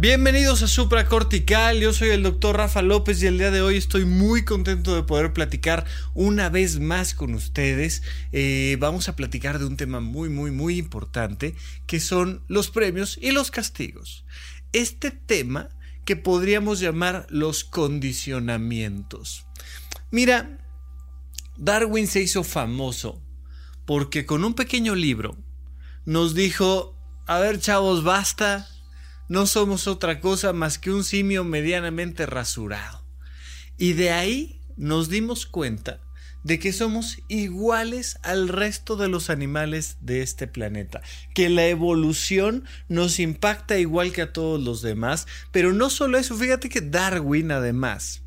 Bienvenidos a Supra Cortical, yo soy el doctor Rafa López y el día de hoy estoy muy contento de poder platicar una vez más con ustedes. Eh, vamos a platicar de un tema muy, muy, muy importante que son los premios y los castigos. Este tema que podríamos llamar los condicionamientos. Mira, Darwin se hizo famoso porque con un pequeño libro nos dijo, a ver chavos, basta no somos otra cosa más que un simio medianamente rasurado. Y de ahí nos dimos cuenta de que somos iguales al resto de los animales de este planeta, que la evolución nos impacta igual que a todos los demás, pero no solo eso, fíjate que Darwin además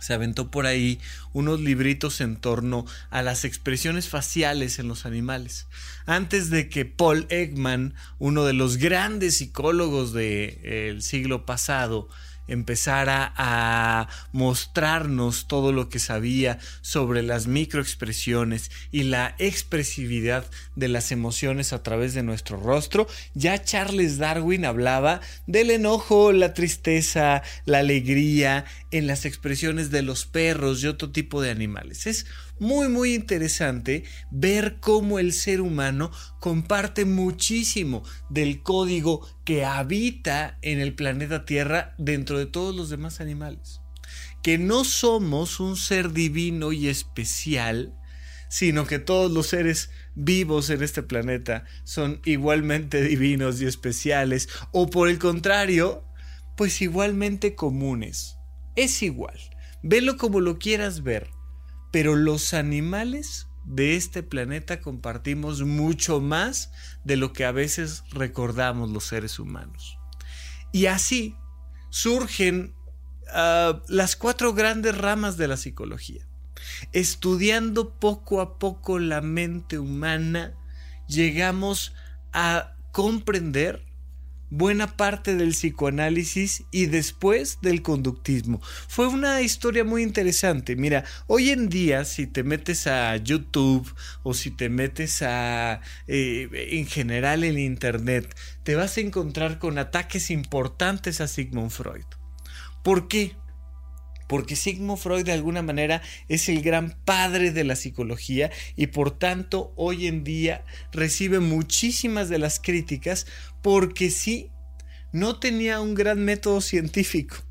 se aventó por ahí unos libritos en torno a las expresiones faciales en los animales. Antes de que Paul Ekman, uno de los grandes psicólogos del siglo pasado, empezara a mostrarnos todo lo que sabía sobre las microexpresiones y la expresividad de las emociones a través de nuestro rostro, ya Charles Darwin hablaba del enojo, la tristeza, la alegría en las expresiones de los perros y otro tipo de animales. Es muy muy interesante ver cómo el ser humano comparte muchísimo del código que habita en el planeta Tierra dentro de todos los demás animales. Que no somos un ser divino y especial, sino que todos los seres vivos en este planeta son igualmente divinos y especiales, o por el contrario, pues igualmente comunes. Es igual. Velo como lo quieras ver pero los animales de este planeta compartimos mucho más de lo que a veces recordamos los seres humanos. Y así surgen ah, las cuatro grandes ramas de la psicología. Estudiando poco a poco la mente humana, llegamos a comprender buena parte del psicoanálisis y después del conductismo. Fue una historia muy interesante. Mira, hoy en día si te metes a YouTube o si te metes a eh, en general en Internet, te vas a encontrar con ataques importantes a Sigmund Freud. ¿Por qué? Porque Sigmund Freud de alguna manera es el gran padre de la psicología y por tanto hoy en día recibe muchísimas de las críticas porque sí, no tenía un gran método científico.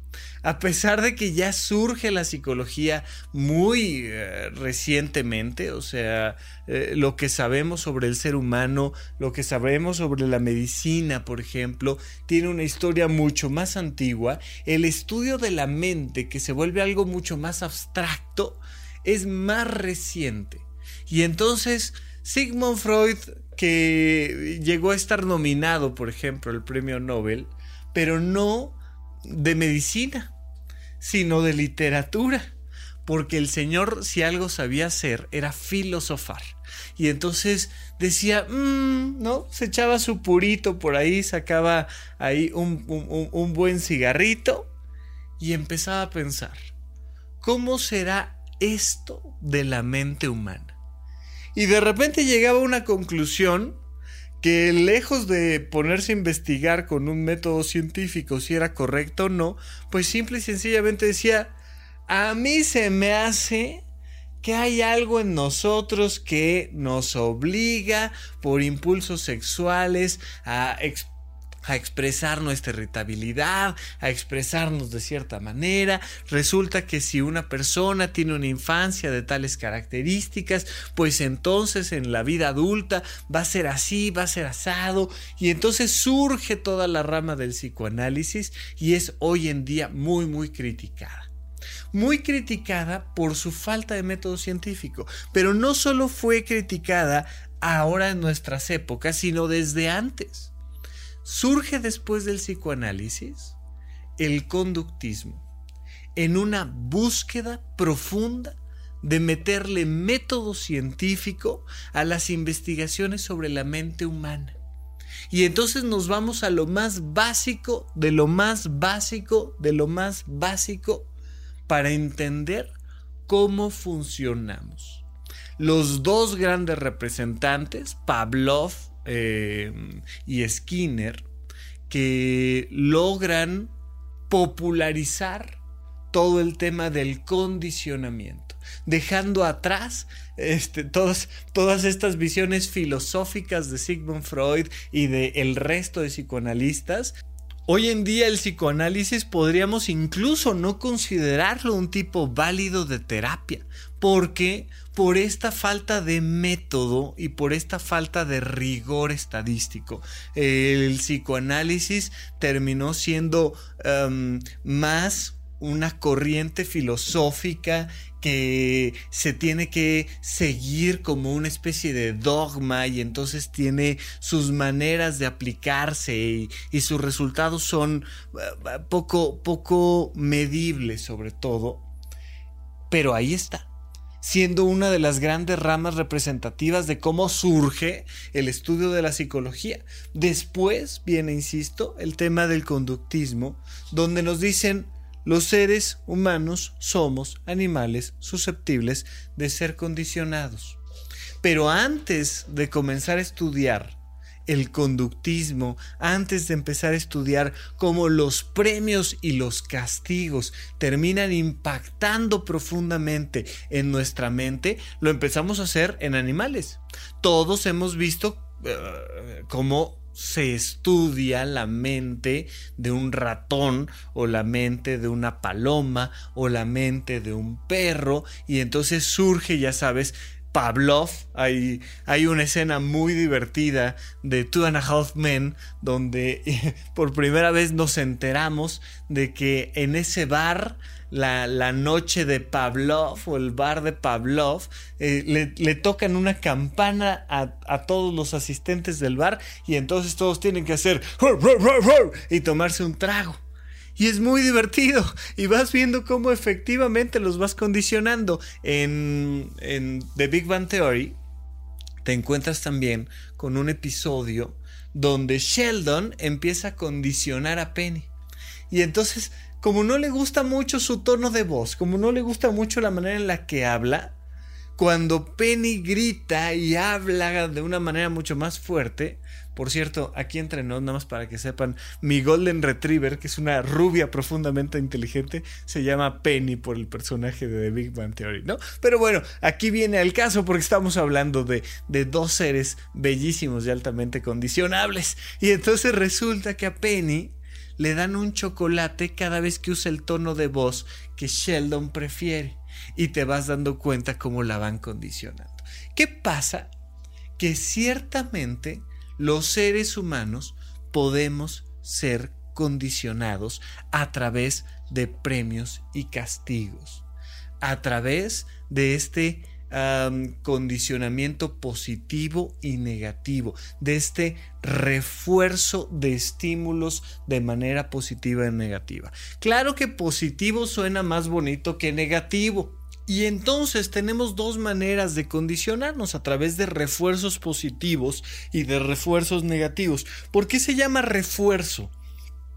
A pesar de que ya surge la psicología muy eh, recientemente, o sea, eh, lo que sabemos sobre el ser humano, lo que sabemos sobre la medicina, por ejemplo, tiene una historia mucho más antigua, el estudio de la mente, que se vuelve algo mucho más abstracto, es más reciente. Y entonces, Sigmund Freud que llegó a estar nominado, por ejemplo, al premio Nobel, pero no de medicina, sino de literatura. Porque el señor, si algo sabía hacer, era filosofar. Y entonces decía, mm", ¿no? Se echaba su purito por ahí, sacaba ahí un, un buen cigarrito y empezaba a pensar, ¿cómo será esto de la mente humana? Y de repente llegaba a una conclusión que lejos de ponerse a investigar con un método científico si era correcto o no, pues simple y sencillamente decía, a mí se me hace que hay algo en nosotros que nos obliga por impulsos sexuales a a expresar nuestra irritabilidad, a expresarnos de cierta manera. Resulta que si una persona tiene una infancia de tales características, pues entonces en la vida adulta va a ser así, va a ser asado, y entonces surge toda la rama del psicoanálisis y es hoy en día muy, muy criticada muy criticada por su falta de método científico, pero no solo fue criticada ahora en nuestras épocas, sino desde antes surge después del psicoanálisis el conductismo, en una búsqueda profunda de meterle método científico a las investigaciones sobre la mente humana. Y entonces nos vamos a lo más básico, de lo más básico, de lo más básico, para entender cómo funcionamos. Los dos grandes representantes, Pavlov eh, y Skinner, que logran popularizar todo el tema del condicionamiento, dejando atrás este, todas, estas visiones filosóficas de Sigmund Freud y de el resto de psicoanalistas Hoy en día el psicoanálisis podríamos incluso no considerarlo un tipo válido de terapia, porque por esta falta de método y por esta falta de rigor estadístico, el psicoanálisis terminó siendo em, más una corriente filosófica que se tiene que seguir como una especie de dogma y entonces tiene sus maneras de aplicarse y, sus resultados son eh, poco, poco medibles sobre todo. Pero ahí está, siendo una de las grandes ramas representativas de cómo surge el estudio de la psicología. Después viene, insisto, el tema del conductismo, donde nos dicen los seres humanos somos animales susceptibles de ser condicionados. Pero antes de comenzar a estudiar el conductismo, antes de empezar a estudiar cómo los premios y los castigos terminan impactando profundamente en nuestra mente, lo empezamos a hacer en animales. Todos hemos visto eh, cómo se estudia la mente de un ratón o la mente de una paloma o la mente de un perro y entonces surge, ya sabes, Pavlov. Hay, hay una escena muy divertida de Two and a Half Men donde por primera vez nos enteramos de que en ese bar la, noche de Pavlov o el bar de Pavlov, eh, le, tocan una campana a, todos los asistentes del bar y entonces todos tienen que hacer y tomarse un trago. Y es muy divertido. Y vas viendo cómo efectivamente los vas condicionando. En, en The Big Bang Theory te encuentras también con un episodio donde Sheldon empieza a condicionar a Penny. Y entonces como no le gusta mucho su tono de voz, como no le gusta mucho la manera en la que habla, cuando Penny grita y habla de una manera mucho más fuerte, por cierto, aquí entrenó, nada más para que sepan, mi Golden Retriever, que es una rubia profundamente inteligente, se llama Penny por el personaje de The Big Bang Theory, ¿no? Pero bueno, aquí viene al caso porque estamos hablando de, de dos seres bellísimos y altamente condicionables. Y entonces resulta que a Penny le dan un chocolate cada vez que usa el tono de voz que Sheldon prefiere y te vas dando cuenta cómo la van condicionando. ¿Qué pasa? Que ciertamente los seres humanos podemos ser condicionados a través de premios y castigos, a través de este condicionamiento positivo y negativo, de este refuerzo de estímulos de manera positiva y negativa. Claro que positivo suena más bonito que negativo. Y entonces tenemos dos maneras de condicionarnos a través de refuerzos positivos y de refuerzos negativos. ¿Por qué se llama refuerzo?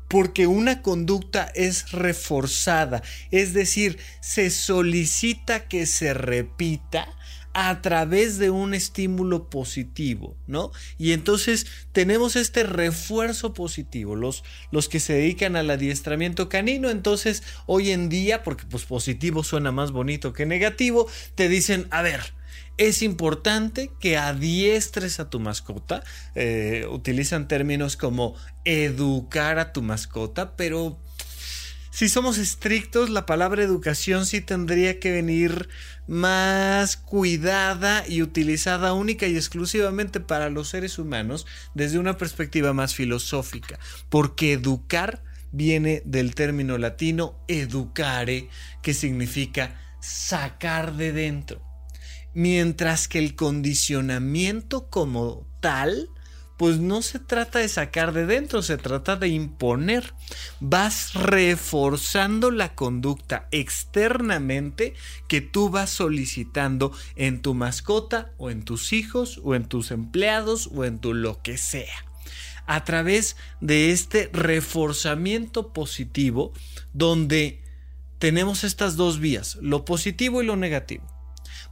porque una conducta es reforzada, es decir, se solicita que se repita a través de un estímulo positivo, ¿no? Y entonces tenemos este refuerzo positivo, los, los que se dedican al adiestramiento canino, entonces hoy en día, porque pues positivo suena más bonito que negativo, te dicen, a ver, es importante que adiestres a tu mascota. Eh, utilizan términos como educar a tu mascota, pero si somos estrictos, la palabra educación sí tendría que venir más cuidada y utilizada única y exclusivamente para los seres humanos desde una perspectiva más filosófica, porque educar viene del término latino educare, que significa sacar de dentro. Mientras que el condicionamiento como tal, pues no se trata de sacar de dentro, se trata de imponer. Vas reforzando la conducta externamente que tú vas solicitando en tu mascota o en tus hijos o en tus empleados o en tu lo que sea. A través de este reforzamiento positivo donde tenemos estas dos vías, lo positivo y lo negativo.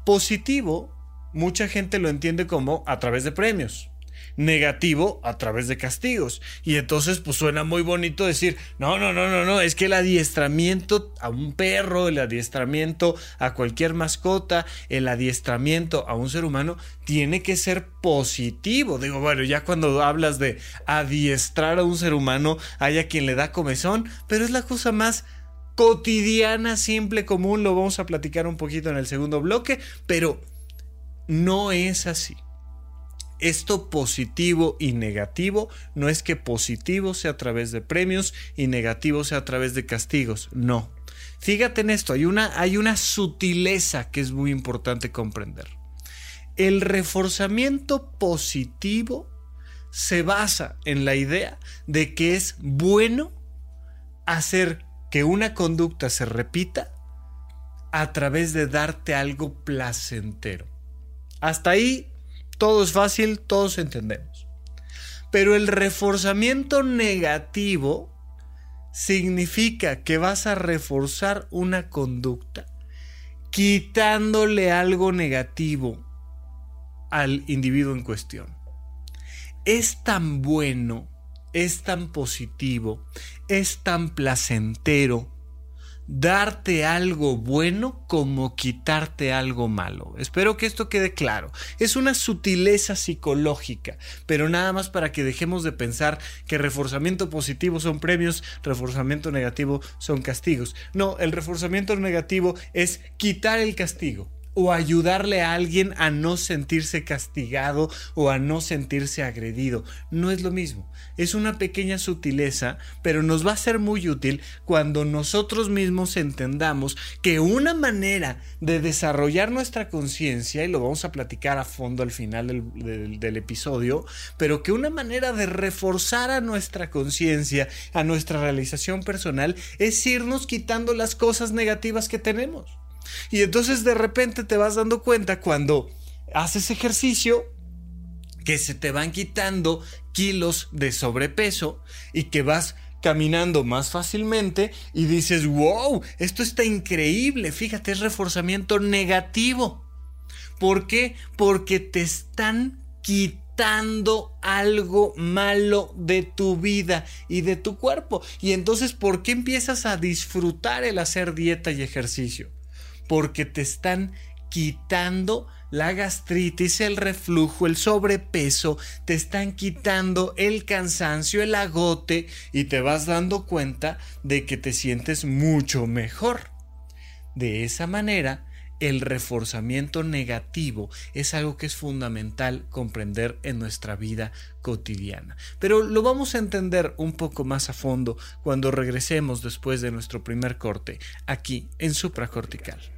Positivo, mucha gente lo entiende como a través de premios. Negativo a través de castigos. Y entonces pues suena muy bonito decir, no, no, no, no, no, es que el adiestramiento a un perro, el adiestramiento a cualquier mascota, el adiestramiento a un ser humano tiene que ser positivo. Digo, bueno, ya cuando hablas de adiestrar a un ser humano, hay a quien le da comezón, pero es la cosa más cotidiana, simple, común, lo vamos a platicar un poquito en el segundo bloque, pero no es así. Esto positivo y negativo no es que positivo sea a través de premios y negativo sea a través de castigos, no. Fíjate en esto, hay una, hay una sutileza que es muy importante comprender. El reforzamiento positivo se basa en la idea de que es bueno hacer que una conducta se repita a través de darte algo placentero. Hasta ahí todo es fácil, todos entendemos. Pero el reforzamiento negativo significa que vas a reforzar una conducta quitándole algo negativo al individuo en cuestión. Es tan bueno, es tan positivo, es tan placentero darte algo bueno como quitarte algo malo. Espero que esto quede claro. Es una sutileza psicológica, pero nada más para que dejemos de pensar que reforzamiento positivo son premios, reforzamiento negativo son castigos. No, el reforzamiento negativo es quitar el castigo o ayudarle a alguien a no sentirse castigado o a no sentirse agredido. No es lo mismo. Es una pequeña sutileza, pero nos va a ser muy útil cuando nosotros mismos entendamos que una manera de desarrollar nuestra conciencia, y lo vamos a platicar a fondo al final del, del episodio, pero que una manera de reforzar a nuestra conciencia, a nuestra realización personal, es irnos quitando las cosas negativas que tenemos. Y entonces de repente te vas dando cuenta cuando haces ejercicio que se te van quitando kilos de sobrepeso y que vas caminando más fácilmente y dices, wow, esto está increíble, fíjate, es reforzamiento negativo. ¿Por qué? Porque te están quitando algo malo de tu vida y de tu cuerpo. Y entonces, ¿por qué empiezas a disfrutar el hacer dieta y ejercicio? Porque te están quitando la gastritis, el reflujo, el sobrepeso, te están quitando el cansancio, el agote y te vas dando cuenta de que te sientes mucho mejor. De esa manera, el reforzamiento negativo es algo que es fundamental comprender en nuestra vida cotidiana. Pero lo vamos a entender un poco más a fondo cuando regresemos después de nuestro primer corte aquí en supracortical.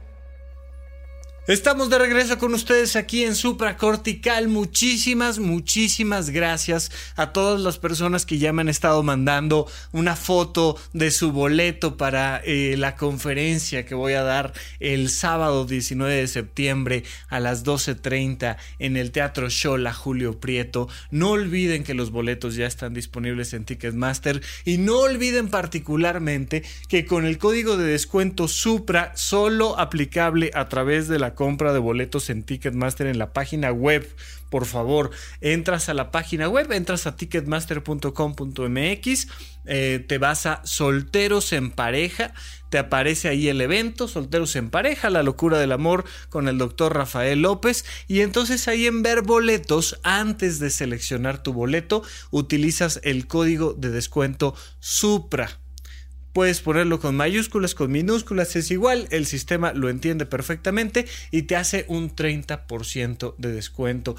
Estamos de regreso con ustedes aquí en Supracortical. Muchísimas, muchísimas gracias a todas las personas que ya me han estado mandando una foto de su boleto para eh, la conferencia que voy a dar el sábado 19 de septiembre a las 12.30 en el Teatro Shola Julio Prieto. No olviden que los boletos ya están disponibles en Ticketmaster y no olviden particularmente que con el código de descuento Supra solo aplicable a través de la compra de boletos en Ticketmaster en la página web. Por favor, entras a la página web, entras a ticketmaster.com.mx, eh, te vas a Solteros en pareja, te aparece ahí el evento, Solteros en pareja, la locura del amor con el doctor Rafael López, y entonces ahí en ver boletos, antes de seleccionar tu boleto, utilizas el código de descuento SUPRA Puedes ponerlo con mayúsculas, con minúsculas, es igual, el sistema lo entiende perfectamente y te hace un 30% de descuento.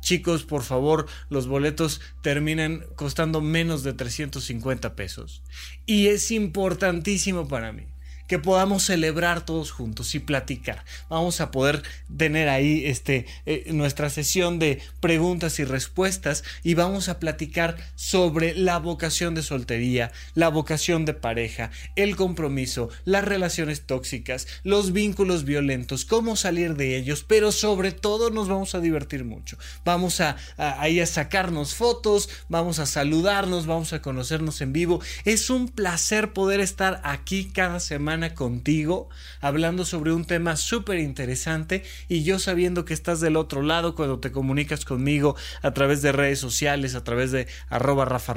Chicos, por favor, los boletos terminan costando menos de 350 pesos. Y es importantísimo para mí que podamos celebrar todos juntos y platicar. Vamos a poder tener ahí este, eh, nuestra sesión de preguntas y respuestas y vamos a platicar sobre la vocación de soltería, la vocación de pareja, el compromiso, las relaciones tóxicas, los vínculos violentos, cómo salir de ellos, pero sobre todo nos vamos a divertir mucho. Vamos a, ahí a sacarnos fotos, vamos a saludarnos, vamos a conocernos en vivo. Es un placer poder estar aquí cada semana contigo hablando sobre un tema súper interesante y yo sabiendo que estás del otro lado cuando te comunicas conmigo a través de redes sociales, a través de arroba Rafa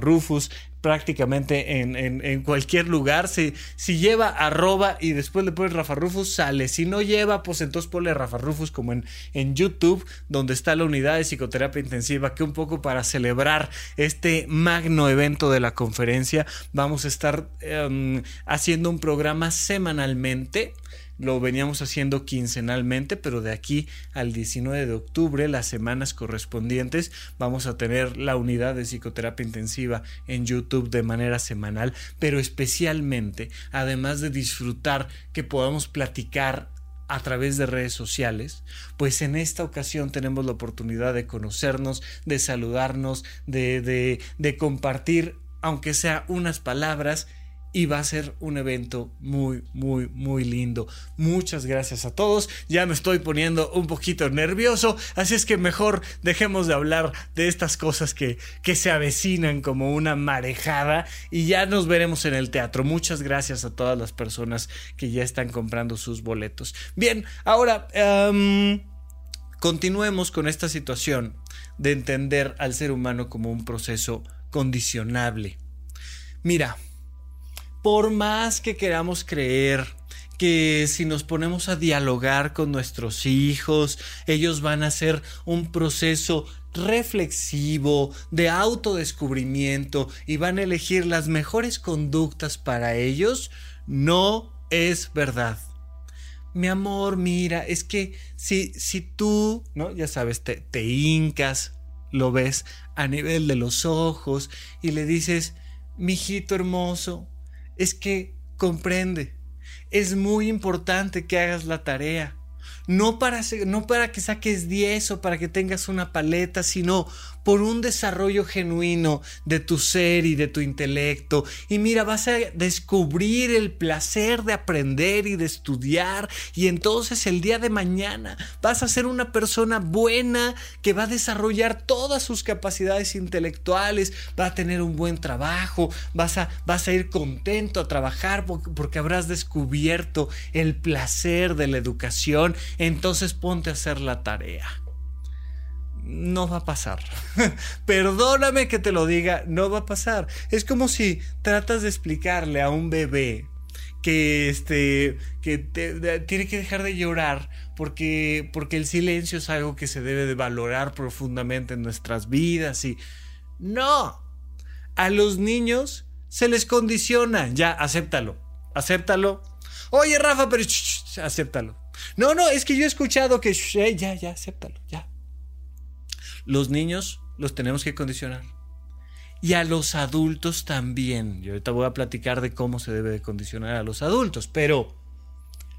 prácticamente en, cualquier lugar. Si, si, lleva arroba y después le pones Rafa Rufus, sale. Si no lleva, pues entonces ponle Rafa Rufus como en, en YouTube, donde está la unidad de psicoterapia intensiva, que un poco para celebrar este magno evento de la conferencia, vamos a estar em, haciendo un programa semanalmente lo veníamos haciendo quincenalmente, pero de aquí al 19 de octubre, las semanas correspondientes, vamos a tener la unidad de psicoterapia intensiva en YouTube de manera semanal, pero especialmente, además de disfrutar que podamos platicar a través de redes sociales, pues en esta ocasión tenemos la oportunidad de conocernos, de saludarnos, de, de, de compartir, aunque sea unas palabras, y va a ser un evento muy, muy, muy lindo. Muchas gracias a todos. Ya me estoy poniendo un poquito nervioso, así es que mejor dejemos de hablar de estas cosas que, que se avecinan como una marejada y ya nos veremos en el teatro. Muchas gracias a todas las personas que ya están comprando sus boletos. Bien, ahora... Em, continuemos con esta situación de entender al ser humano como un proceso condicionable. Mira, por más que queramos creer que si nos ponemos a dialogar con nuestros hijos, ellos van a hacer un proceso reflexivo, de autodescubrimiento y van a elegir las mejores conductas para ellos, no es verdad. Mi amor, mira, es que si, si tú, ¿no? Ya sabes, te, te hincas, lo ves a nivel de los ojos y le dices, mijito hermoso, es que comprende. Es muy importante que hagas la tarea. No para, no para que saques 10 o para que tengas una paleta, sino por un desarrollo genuino de tu ser y de tu intelecto. Y mira, vas a descubrir el placer de aprender y de estudiar. Y entonces el día de mañana vas a ser una persona buena que va a desarrollar todas sus capacidades intelectuales, va a tener un buen trabajo, vas a, vas a ir contento a trabajar porque habrás descubierto el placer de la educación. Entonces ponte a hacer la tarea no va a pasar. Perdóname que te lo diga, no va a pasar. Es como si tratas de explicarle a un bebé que este que tiene que dejar de llorar porque porque el silencio es algo que se debe de valorar profundamente en nuestras vidas y no. A los niños se les condiciona, ya acéptalo. Acéptalo. Oye, Rafa, pero acéptalo. No, no, es que yo he escuchado que ya, ya, acéptalo, ya. Los niños los tenemos que condicionar. Y a los adultos también. Yo ahorita voy a platicar de cómo se debe de condicionar a los adultos, pero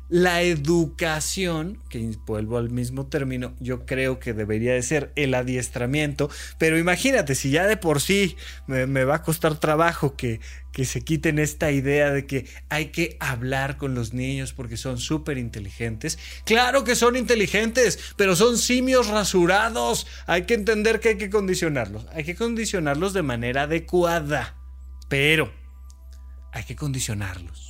la educación, que vuelvo al mismo término, yo creo que debería de ser el adiestramiento, pero imagínate, si ya de por sí me, va a costar trabajo que, que se quiten esta idea de que hay que hablar con los niños porque son súper inteligentes. Claro que son inteligentes, pero son simios rasurados. Hay que entender que hay que condicionarlos. Hay que condicionarlos de manera adecuada, pero hay que condicionarlos.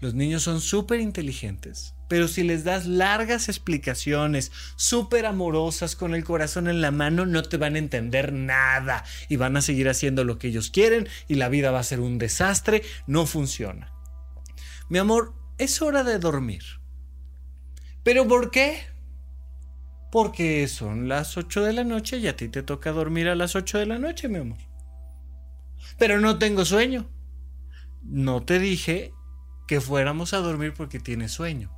Los niños son súper inteligentes, pero si les das largas explicaciones, súper amorosas, con el corazón en la mano, no te van a entender nada y van a seguir haciendo lo que ellos quieren y la vida va a ser un desastre, no funciona. Mi amor, es hora de dormir. ¿Pero por qué? Porque son las 8 de la noche y a ti te toca dormir a las 8 de la noche, mi amor. Pero no tengo sueño. No te dije que fuéramos a dormir porque tienes sueño.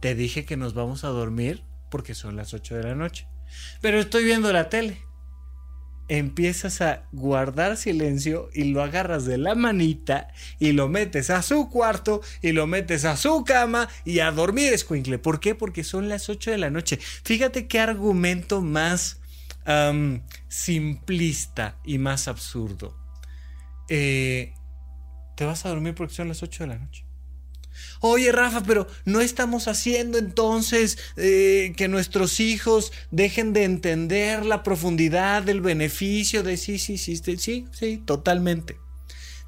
Te dije que nos vamos a dormir porque son las 8 de la noche. Pero estoy viendo la tele. empiezas a guardar silencio y lo agarras de la manita y lo metes a su cuarto y lo metes a su cama y a dormir, escuincle. ¿Por qué? Porque son las 8 de la noche. Fíjate qué argumento más simplista y más absurdo. Eh, te vas a dormir porque son las 8 de la noche. Oye, Rafa, pero no estamos haciendo entonces eh, que nuestros hijos dejen de entender la profundidad del beneficio de sí, sí, sí, sí, sí, totalmente.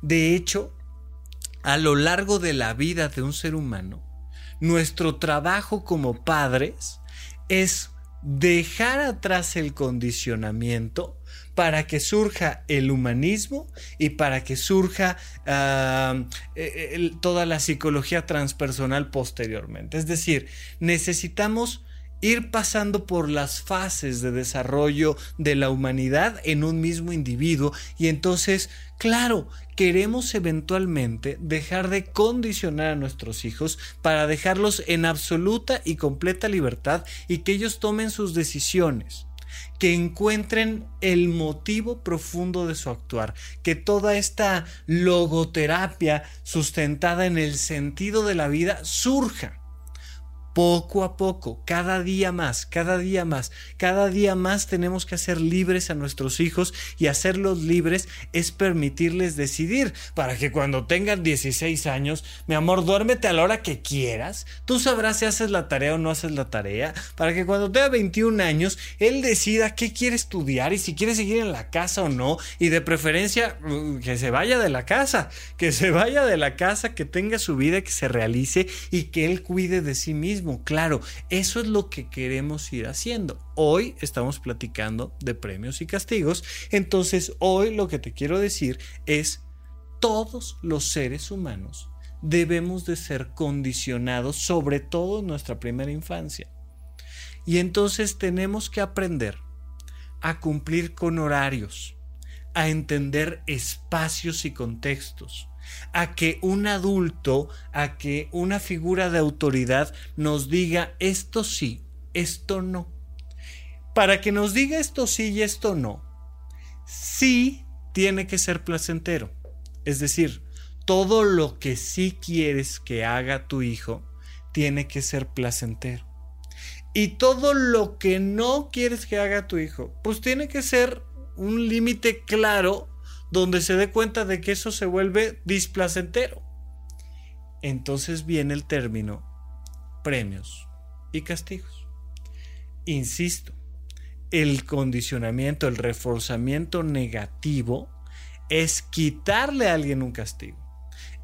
De hecho, a lo largo de la vida de un ser humano, nuestro trabajo como padres es dejar atrás el condicionamiento para que surja el humanismo y para que surja ah, eh, toda la psicología transpersonal posteriormente. Es decir, necesitamos ir pasando por las fases de desarrollo de la humanidad en un mismo individuo y entonces, claro, queremos eventualmente dejar de condicionar a nuestros hijos para dejarlos en absoluta y completa libertad y que ellos tomen sus decisiones que encuentren el motivo profundo de su actuar, que toda esta logoterapia sustentada en el sentido de la vida surja poco a poco, cada día más, cada día más, cada día más tenemos que hacer libres a nuestros hijos y hacerlos libres es permitirles decidir para que cuando tengan 16 años, mi amor, duérmete a la hora que quieras, tú sabrás si haces la tarea o no haces la tarea, para que cuando tenga 21 años, él decida qué quiere estudiar y si quiere seguir en la casa o no, y de preferencia mm, que se vaya de la casa, que se vaya de la casa, que tenga su vida, que se realice y que él cuide de sí mismo Claro, eso es lo que queremos ir haciendo. Hoy estamos platicando de premios y castigos, entonces hoy lo que te quiero decir es todos los seres humanos debemos de ser condicionados, sobre todo en nuestra primera infancia. Y entonces tenemos que aprender a cumplir con horarios, a entender espacios y contextos, a que un adulto, a que una figura de autoridad nos diga esto sí, esto no. Para que nos diga esto sí y esto no, sí tiene que ser placentero. Es decir, todo lo que sí quieres que haga tu hijo tiene que ser placentero. Y todo lo que no quieres que haga tu hijo, pues tiene que ser un límite claro donde se dé cuenta de que eso se vuelve displacentero. Entonces viene el término premios y castigos. Insisto, el condicionamiento, el reforzamiento negativo es quitarle a alguien un castigo.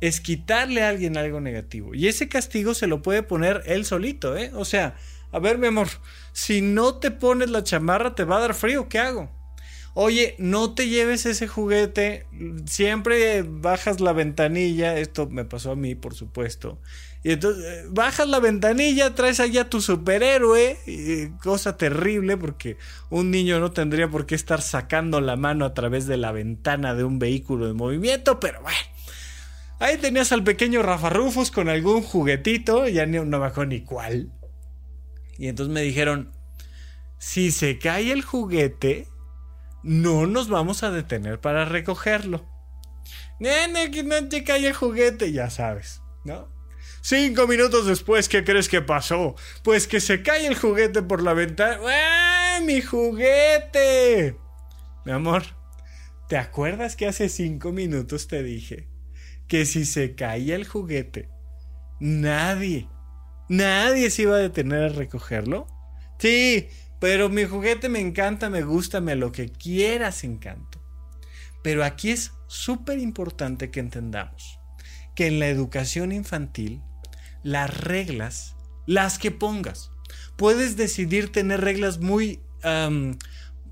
Es quitarle a alguien algo negativo. Y ese castigo se lo puede poner él solito, ¿eh? O sea, a ver, mi amor, si no te pones la chamarra, te va a dar frío, ¿qué hago? Oye, no te lleves ese juguete, siempre bajas la ventanilla, esto me pasó a mí, por supuesto. Y entonces eh, bajas la ventanilla, traes allá a tu superhéroe, cosa terrible porque un niño no tendría por qué estar sacando la mano a través de la ventana de un vehículo de movimiento, pero bueno. Ahí tenías al pequeño Rafa Rufus con algún juguetito, ya no acuerdo ni cuál. Y entonces me dijeron, si se cae el juguete, no nos vamos a detener para recogerlo. Nene, que no te cae el juguete, ya sabes, ¿no? Cinco minutos después, ¿qué crees que pasó? Pues que se cae el juguete por la ventana. ¡Ah, mi juguete! Mi amor, ¿te acuerdas que hace cinco minutos te dije que si se caía el juguete, nadie, nadie se iba a detener a recogerlo? Sí, pero mi juguete me encanta, me gusta, me lo que quieras encanto. Pero aquí es súper importante que entendamos que en la educación infantil las reglas, las que pongas, puedes decidir tener reglas muy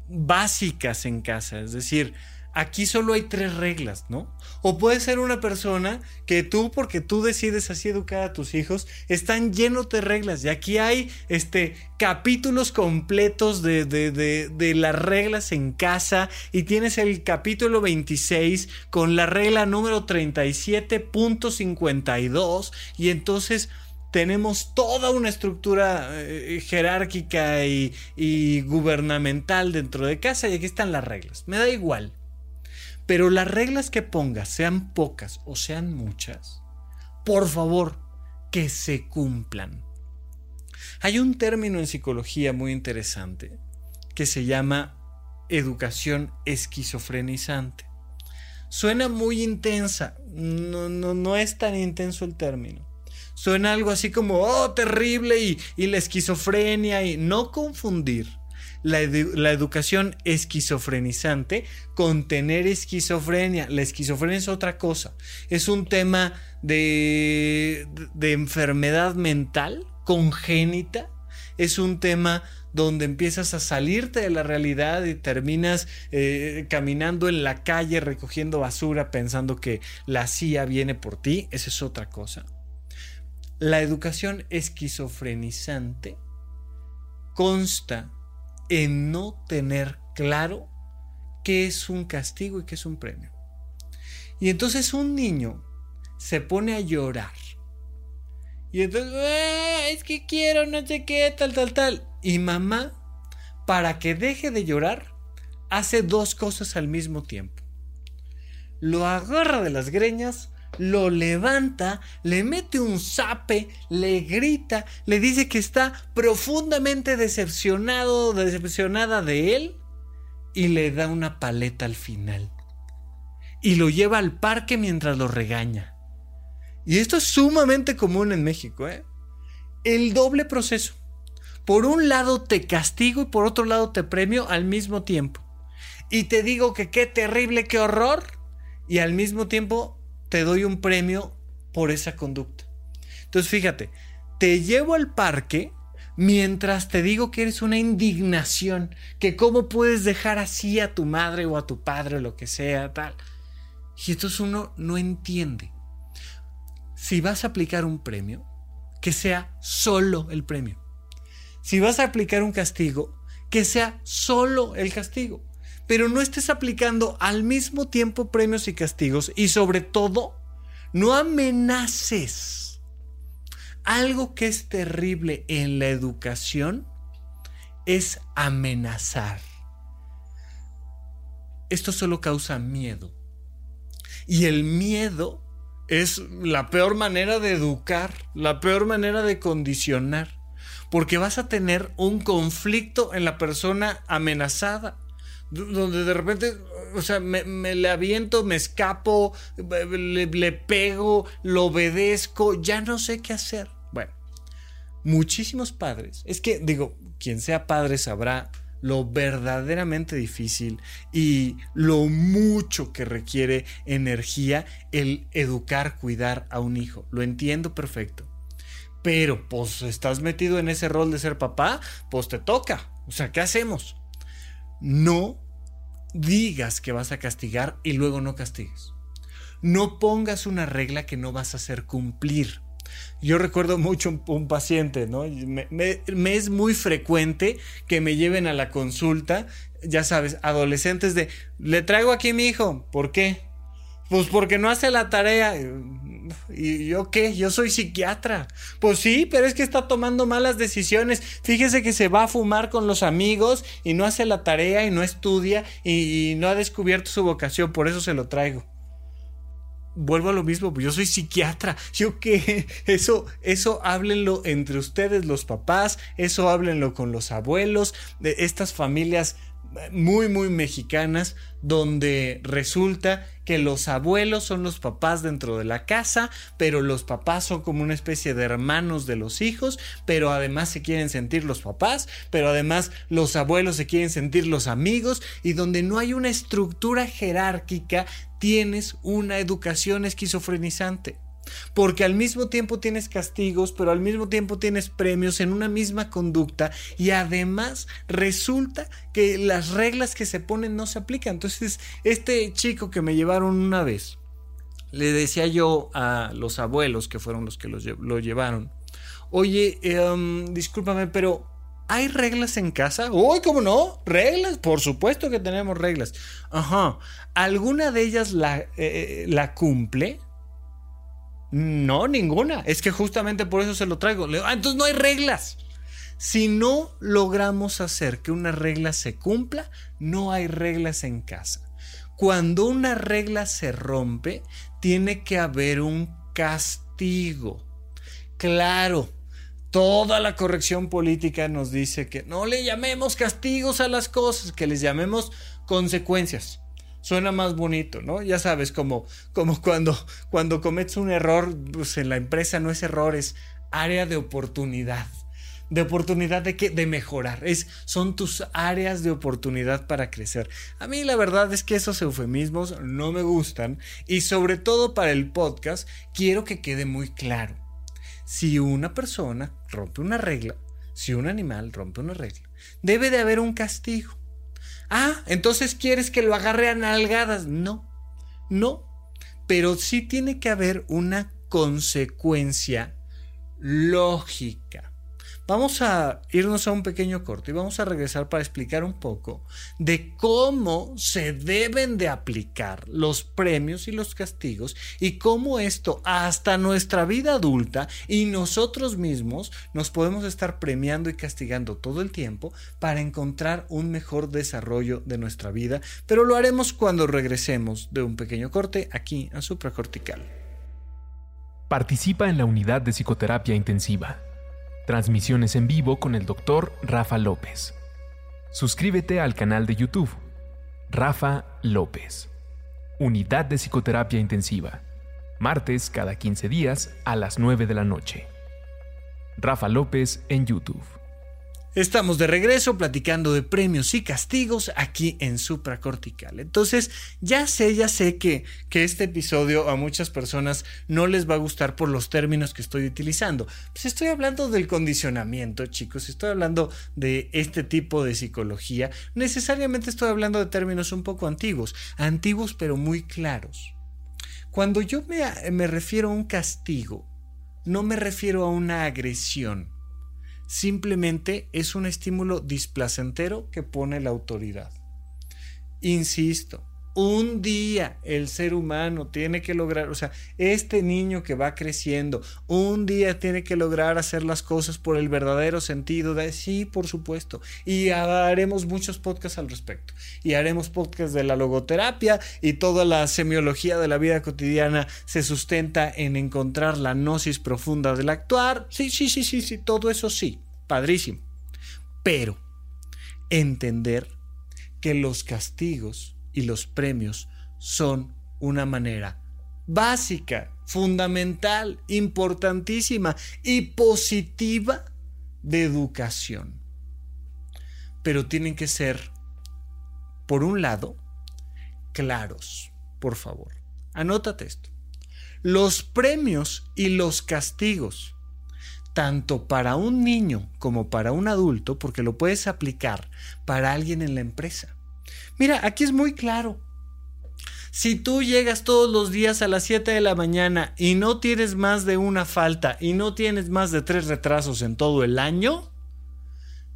básicas en casa, es decir, aquí solo hay tres reglas, ¿no? O puede ser una persona que tú, porque tú decides así educar a tus hijos, están llenos de reglas. Y aquí hay este, capítulos completos de, de, de, las reglas en casa. Y tienes el capítulo 26 con la regla número 37.52. Y entonces tenemos toda una estructura eh, jerárquica y gubernamental dentro de casa y aquí están las reglas. Me da igual. Pero las reglas que pongas, sean pocas o sean muchas, por favor, que se cumplan. Hay un término en psicología muy interesante que se llama educación esquizofrenizante. Suena muy intensa, no, no, no es tan intenso el término. Suena algo así como, oh, terrible y, y la esquizofrenia y no confundir la, educación esquizofrenizante con tener esquizofrenia. La esquizofrenia es otra cosa. Es un tema de, de enfermedad mental congénita. Es un tema donde empiezas a salirte de la realidad y terminas eh, caminando en la calle recogiendo basura pensando que la CIA viene por ti. Esa es otra cosa. La educación esquizofrenizante consta en no tener claro qué es un castigo y qué es un premio. Y entonces un niño se pone a llorar. Y entonces, ah, es que quiero no sé qué, tal, tal, tal. Y mamá, para que deje de llorar, hace dos cosas al mismo tiempo. Lo agarra de las greñas, lo levanta, le mete un zape, le grita, le dice que está profundamente decepcionado, decepcionada de él y le da una paleta al final. Y lo lleva al parque mientras lo regaña. Y esto es sumamente común en México, ¿eh? El doble proceso. Por un lado te castigo y por otro lado te premio al mismo tiempo. Y te digo que qué terrible, qué horror. Y al mismo tiempo te doy un premio por esa conducta. Entonces fíjate, te llevo al parque mientras te digo que eres una indignación, que cómo puedes dejar así a tu madre o a tu padre o lo que sea, tal. Y entonces uno no entiende. Si vas a aplicar un premio, que sea solo el premio. Si vas a aplicar un castigo, que sea solo el castigo pero no estés aplicando al mismo tiempo premios y castigos y sobre todo, no amenaces. Algo que es terrible en la educación es amenazar. Esto solo causa miedo. Y el miedo es la peor manera de educar, la peor manera de condicionar, porque vas a tener un conflicto en la persona amenazada donde de repente, o sea, me, le aviento, me escapo, le, le, pego, lo obedezco, ya no sé qué hacer. Bueno, muchísimos padres, es que digo, quien sea padre sabrá lo verdaderamente difícil y lo mucho que requiere energía el educar, cuidar a un hijo. Lo entiendo perfecto. Pero, pues, estás metido en ese rol de ser papá, pues te toca. O sea, ¿qué hacemos? No digas que vas a castigar y luego no castigues. No pongas una regla que no vas a hacer cumplir. Yo recuerdo mucho un, paciente, ¿no? Me, es muy frecuente que me lleven a la consulta, ya sabes, adolescentes de, le traigo aquí a mi hijo, ¿por qué? Pues porque no hace la tarea. ¿Y yo qué? Yo soy psiquiatra. Pues sí, pero es que está tomando malas decisiones. Fíjese que se va a fumar con los amigos y no hace la tarea y no estudia y, no ha descubierto su vocación. Por eso se lo traigo. Vuelvo a lo mismo, pues yo soy psiquiatra. Yo qué? Eso, eso háblenlo entre ustedes, los papás. Eso háblenlo con los abuelos. De estas familias muy, muy mexicanas, donde resulta que los abuelos son los papás dentro de la casa, pero los papás son como una especie de hermanos de los hijos, pero además se quieren sentir los papás, pero además los abuelos se quieren sentir los amigos, y donde no hay una estructura jerárquica, tienes una educación esquizofrenizante. Porque al mismo tiempo tienes castigos, pero al mismo tiempo tienes premios en una misma conducta y además resulta que las reglas que se ponen no se aplican. Entonces, este chico que me llevaron una vez, le decía yo a los abuelos que fueron los que lo llevaron, oye, um, discúlpame, pero ¿hay reglas en casa? Uy, ¿cómo no? ¿Reglas? Por supuesto que tenemos reglas. Ajá. ¿Alguna de ellas la, eh, la cumple? No, ninguna. Es que justamente por eso se lo traigo. Ah, entonces no hay reglas. Si no logramos hacer que una regla se cumpla, no hay reglas en casa. Cuando una regla se rompe, tiene que haber un castigo. Claro, toda la corrección política nos dice que no le llamemos castigos a las cosas, que les llamemos consecuencias. Suena más bonito, ¿no? Ya sabes, como, como cuando, cuando cometes un error, pues en la empresa no es error, es área de oportunidad de oportunidad de que de mejorar. Es, son tus áreas de oportunidad para crecer. A mí la verdad es que esos eufemismos no me gustan y sobre todo para el podcast quiero que quede muy claro. Si una persona rompe una regla, si un animal rompe una regla, debe de haber un castigo. Ah, entonces quieres que lo agarre a nalgadas. No, no. Pero sí tiene que haber una consecuencia lógica. Vamos a irnos a un pequeño corte y vamos a regresar para explicar un poco de cómo se deben de aplicar los premios y los castigos y cómo esto hasta nuestra vida adulta y nosotros mismos nos podemos estar premiando y castigando todo el tiempo para encontrar un mejor desarrollo de nuestra vida, pero lo haremos cuando regresemos de un pequeño corte aquí a supracortical. Participa en la unidad de psicoterapia intensiva Transmisiones en vivo con el Dr. Rafa López. Suscríbete al canal de YouTube. Rafa López. Unidad de Psicoterapia Intensiva. Martes cada 15 días a las 9 de la noche. Rafa López en YouTube. Estamos de regreso platicando de premios y castigos aquí en supracortical. Entonces, ya sé, ya sé que, que este episodio a muchas personas no les va a gustar por los términos que estoy utilizando. Pues estoy hablando del condicionamiento, chicos, estoy hablando de este tipo de psicología. Necesariamente estoy hablando de términos un poco antiguos, antiguos pero muy claros. Cuando yo me, me refiero a un castigo, no me refiero a una agresión simplemente es un estímulo displacentero que pone la autoridad. Insisto, un día el ser humano tiene que lograr, o sea, este niño que va creciendo, un día tiene que lograr hacer las cosas por el verdadero sentido de sí, por supuesto. Y haremos muchos podcasts al respecto. Y haremos podcasts de la logoterapia y toda la semiología de la vida cotidiana se sustenta en encontrar la gnosis profunda del actuar. Sí, sí, sí, sí, sí, todo eso sí, padrísimo. Pero entender que los castigos y los premios son una manera básica, fundamental, importantísima y positiva de educación. Pero tienen que ser, por un lado, claros, por favor. Anótate esto. Los premios y los castigos, tanto para un niño como para un adulto, porque lo puedes aplicar para alguien en la empresa Mira, aquí es muy claro. Si tú llegas todos los días a las 7 de la mañana y no tienes más de una falta y no tienes más de tres retrasos en todo el año,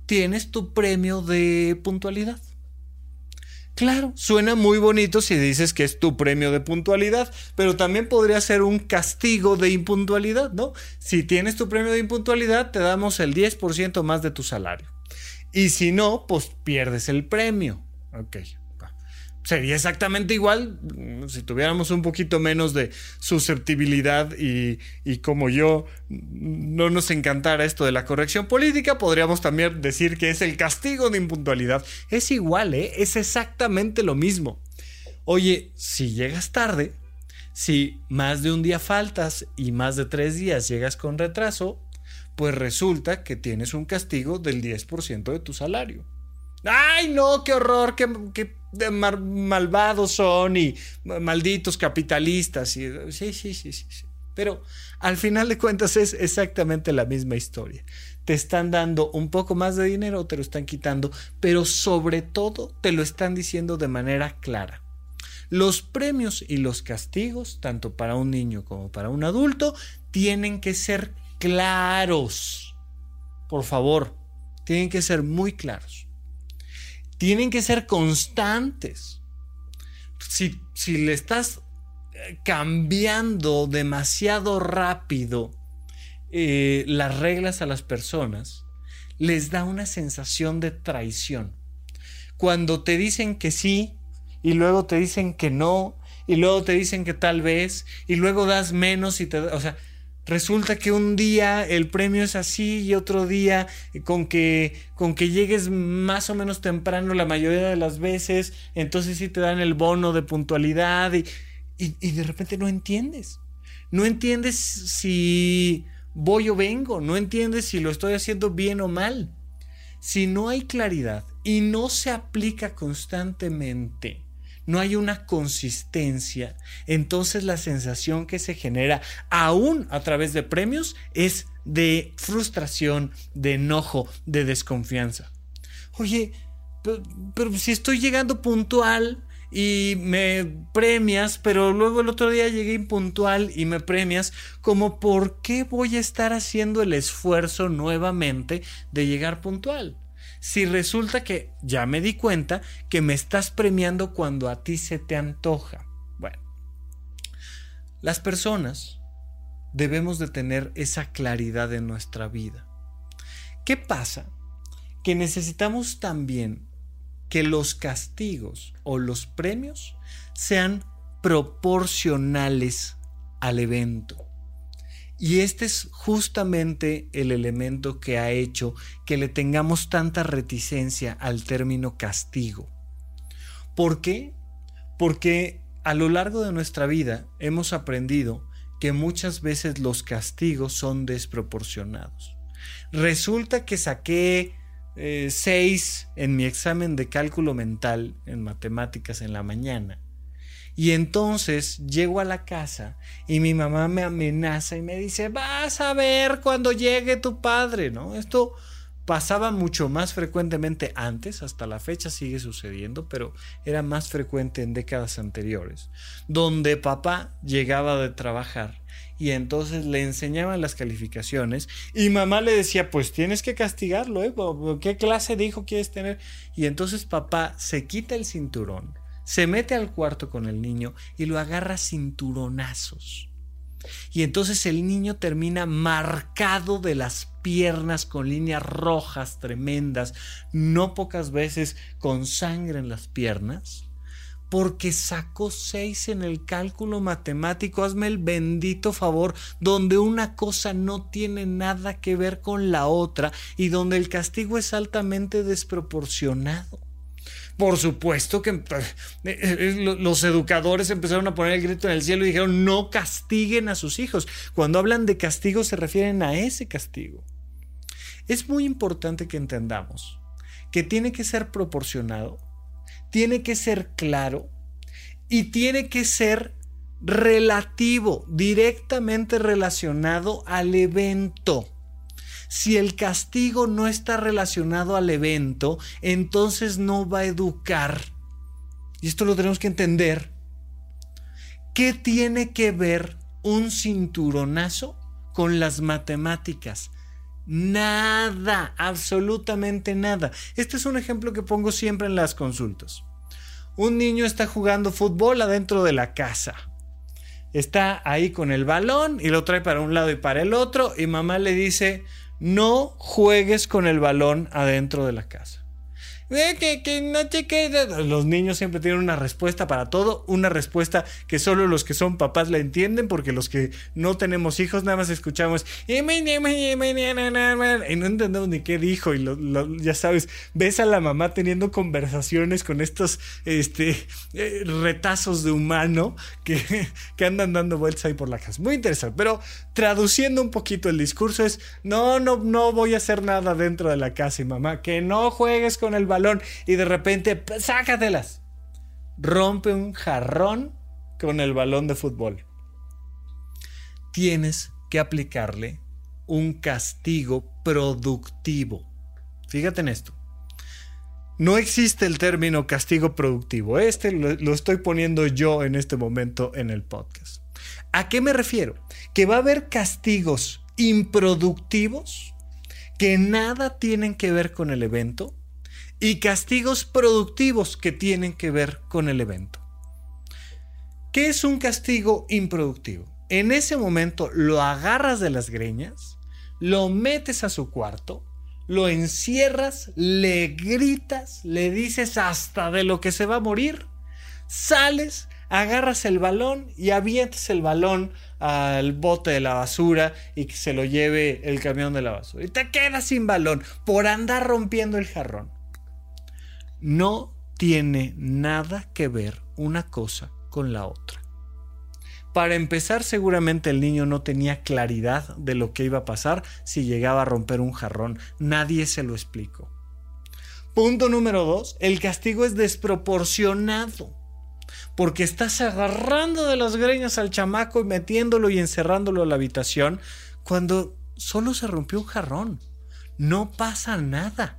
tienes tu premio de puntualidad. Claro, suena muy bonito si dices que es tu premio de puntualidad, pero también podría ser un castigo de impuntualidad, ¿no? Si tienes tu premio de impuntualidad, te damos el 10% más de tu salario. Y si no, pues pierdes el premio. Ok. Sería exactamente igual mm, si tuviéramos un poquito menos de susceptibilidad y, y, como yo mm, no nos encantara esto de la corrección política, podríamos también decir que es el castigo de impuntualidad. Es igual, ¿eh? Es exactamente lo mismo. Oye, si llegas tarde, si más de un día faltas y más de tres días llegas con retraso, pues resulta que tienes un castigo del 10% de tu salario. ¡Ay, no! ¡Qué horror! ¡Qué, malvados son! Y malditos capitalistas. Y, sí, sí, sí, sí. Pero al final de cuentas es exactamente la misma historia. Te están dando un poco más de dinero, te lo están quitando, pero sobre todo te lo están diciendo de manera clara. Los premios y los castigos, tanto para un niño como para un adulto, tienen que ser claros. Por favor, tienen que ser muy claros tienen que ser constantes. Si, si le estás eh, cambiando demasiado rápido eh, las reglas a las personas, les da una sensación de traición. Cuando te dicen que sí y luego te dicen que no y luego te dicen que tal vez y luego das menos y te... O sea, resulta que un día el premio es así y otro día con que, con que llegues más o menos temprano la mayoría de las veces, entonces sí te dan el bono de puntualidad y, y de repente no entiendes. No entiendes si voy o vengo, no entiendes si lo estoy haciendo bien o mal. Si no hay claridad y no se aplica constantemente, no hay una consistencia, entonces la sensación que se genera aún a través de premios es de frustración, de enojo, de desconfianza. Oye, pero, si estoy llegando puntual, y me premias, pero luego el otro día llegué impuntual y me premias, como por qué voy a estar haciendo el esfuerzo nuevamente de llegar puntual. Si resulta que ya me di cuenta que me estás premiando cuando a ti se te antoja. Bueno, las personas debemos de tener esa claridad en nuestra vida. ¿Qué pasa? Que necesitamos también que los castigos o los premios sean proporcionales al evento. Y este es justamente el elemento que ha hecho que le tengamos tanta reticencia al término castigo. ¿Por qué? Porque a lo largo de nuestra vida hemos aprendido que muchas veces los castigos son desproporcionados. Resulta que saqué 6 eh, en mi examen de cálculo mental en matemáticas en la mañana. Y entonces llego a la casa y mi mamá me amenaza y me dice, vas a ver cuando llegue tu padre, ¿no? Esto pasaba mucho más frecuentemente antes, hasta la fecha sigue sucediendo, pero era más frecuente en décadas anteriores, donde papá llegaba de trabajar y entonces le enseñaban las calificaciones y mamá le decía, pues tienes que castigarlo, ¿eh? ¿Qué clase de hijo quieres tener? Y entonces papá se quita el cinturón, se mete al cuarto con el niño y lo agarra cinturonazos. Y entonces el niño termina marcado de las piernas con líneas rojas tremendas, no pocas veces con sangre en las piernas porque sacó seis en el cálculo matemático. Hazme el bendito favor, donde una cosa no tiene nada que ver con la otra y donde el castigo es altamente desproporcionado. Por supuesto que eh, eh, los educadores empezaron a poner el grito en el cielo y dijeron no castiguen a sus hijos. Cuando hablan de castigo se refieren a ese castigo. Es muy importante que entendamos que tiene que ser proporcionado tiene que ser claro y tiene que ser relativo, directamente relacionado al evento. Si el castigo no está relacionado al evento, entonces no va a educar. Y esto lo tenemos que entender. ¿Qué tiene que ver un cinturonazo con las matemáticas? Nada, absolutamente nada. Este es un ejemplo que pongo siempre en las consultas. Un niño está jugando fútbol adentro de la casa. Está ahí con el balón y lo trae para un lado y para el otro y mamá le dice, no juegues con el balón adentro de la casa. Que, no te Los niños siempre tienen una respuesta para todo, una respuesta que solo los que son papás la entienden, porque los que no tenemos hijos nada más escuchamos y no entendemos ni qué dijo. Y ya sabes, ves a la mamá teniendo conversaciones con estos este, eh, retazos de humano que, que andan dando vueltas ahí por la casa. Muy interesante, pero traduciendo un poquito el discurso es: no, no, no voy a hacer nada dentro de la casa y mamá, que no juegues con el balón y de repente, sácatelas. Rompe un jarrón con el balón de fútbol. Tienes que aplicarle un castigo productivo. Fíjate en esto. No existe el término castigo productivo. Este lo, lo, estoy poniendo yo en este momento en el podcast. ¿A qué me refiero? Que va a haber castigos improductivos que nada tienen que ver con el evento y castigos productivos que tienen que ver con el evento. ¿Qué es un castigo improductivo? En ese momento lo agarras de las greñas, lo metes a su cuarto, lo encierras, le gritas, le dices hasta de lo que se va a morir, sales, agarras el balón y avientas el balón al bote de la basura y que se lo lleve el camión de la basura. Y te quedas sin balón por andar rompiendo el jarrón. No tiene nada que ver una cosa con la otra. Para empezar, seguramente el niño no tenía claridad de lo que iba a pasar si llegaba a romper un jarrón. Nadie se lo explicó. Punto número dos, el castigo es desproporcionado. Porque estás agarrando de las greñas al chamaco y metiéndolo y encerrándolo en la habitación cuando solo se rompió un jarrón. No pasa nada.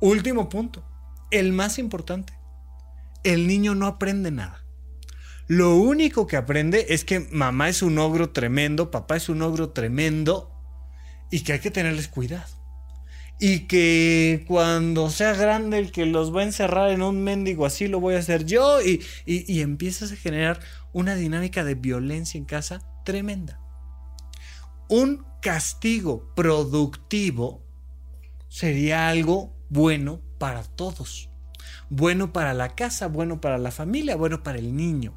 Último punto, el más importante. El niño no aprende nada. Lo único que aprende es que mamá es un ogro tremendo, papá es un ogro tremendo y que hay que tenerles cuidado. Y que cuando sea grande el que los va a encerrar en un mendigo así lo voy a hacer yo y, y, empiezas a generar una dinámica de violencia en casa tremenda. Un castigo productivo sería algo bueno para todos. Bueno para la casa, bueno para la familia, bueno para el niño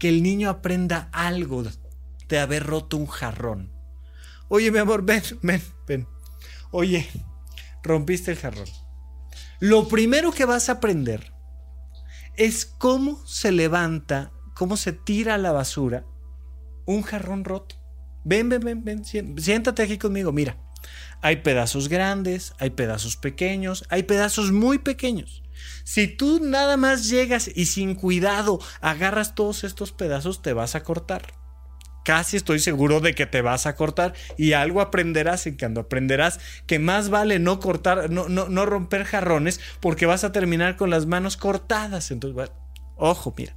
que el niño aprenda algo de haber roto un jarrón. Oye, mi amor, ven, ven, ven. Oye, rompiste el jarrón. Lo primero que vas a aprender es cómo se levanta, cómo se tira a la basura un jarrón roto. Ven, ven, ven, ven, siéntate aquí conmigo. Mira, hay pedazos grandes, hay pedazos pequeños, hay pedazos muy pequeños. Si tú nada más llegas y sin cuidado agarras todos estos pedazos, te vas a cortar. Casi estoy seguro de que te vas a cortar y algo aprenderás en cuando aprenderás que más vale no cortar, no, no, no romper jarrones porque vas a terminar con las manos cortadas. Entonces, ojo, mira.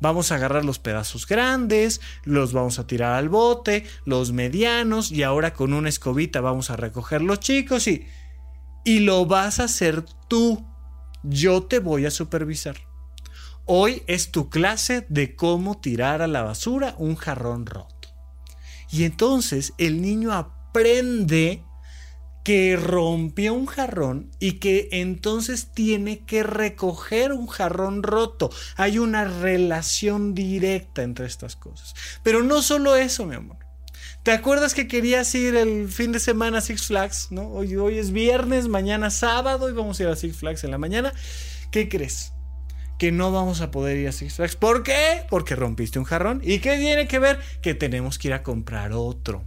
Vamos a agarrar los pedazos grandes, los vamos a tirar al bote, los medianos y ahora con una escobita vamos a recoger los chicos y... Y lo vas a hacer tú yo te voy a supervisar. Hoy es tu clase de cómo tirar a la basura un jarrón roto. Y entonces el niño aprende que rompió un jarrón y que entonces tiene que recoger un jarrón roto. Hay una relación directa entre estas cosas. Pero no solo eso, mi amor. ¿Te acuerdas que querías ir el fin de semana a Six Flags? ¿no? Hoy, hoy es viernes, mañana sábado y vamos a ir a Six Flags en la mañana. ¿Qué crees? Que no vamos a poder ir a Six Flags. ¿Por qué? Porque rompiste un jarrón. ¿Y qué tiene que ver? Que tenemos que ir a comprar otro.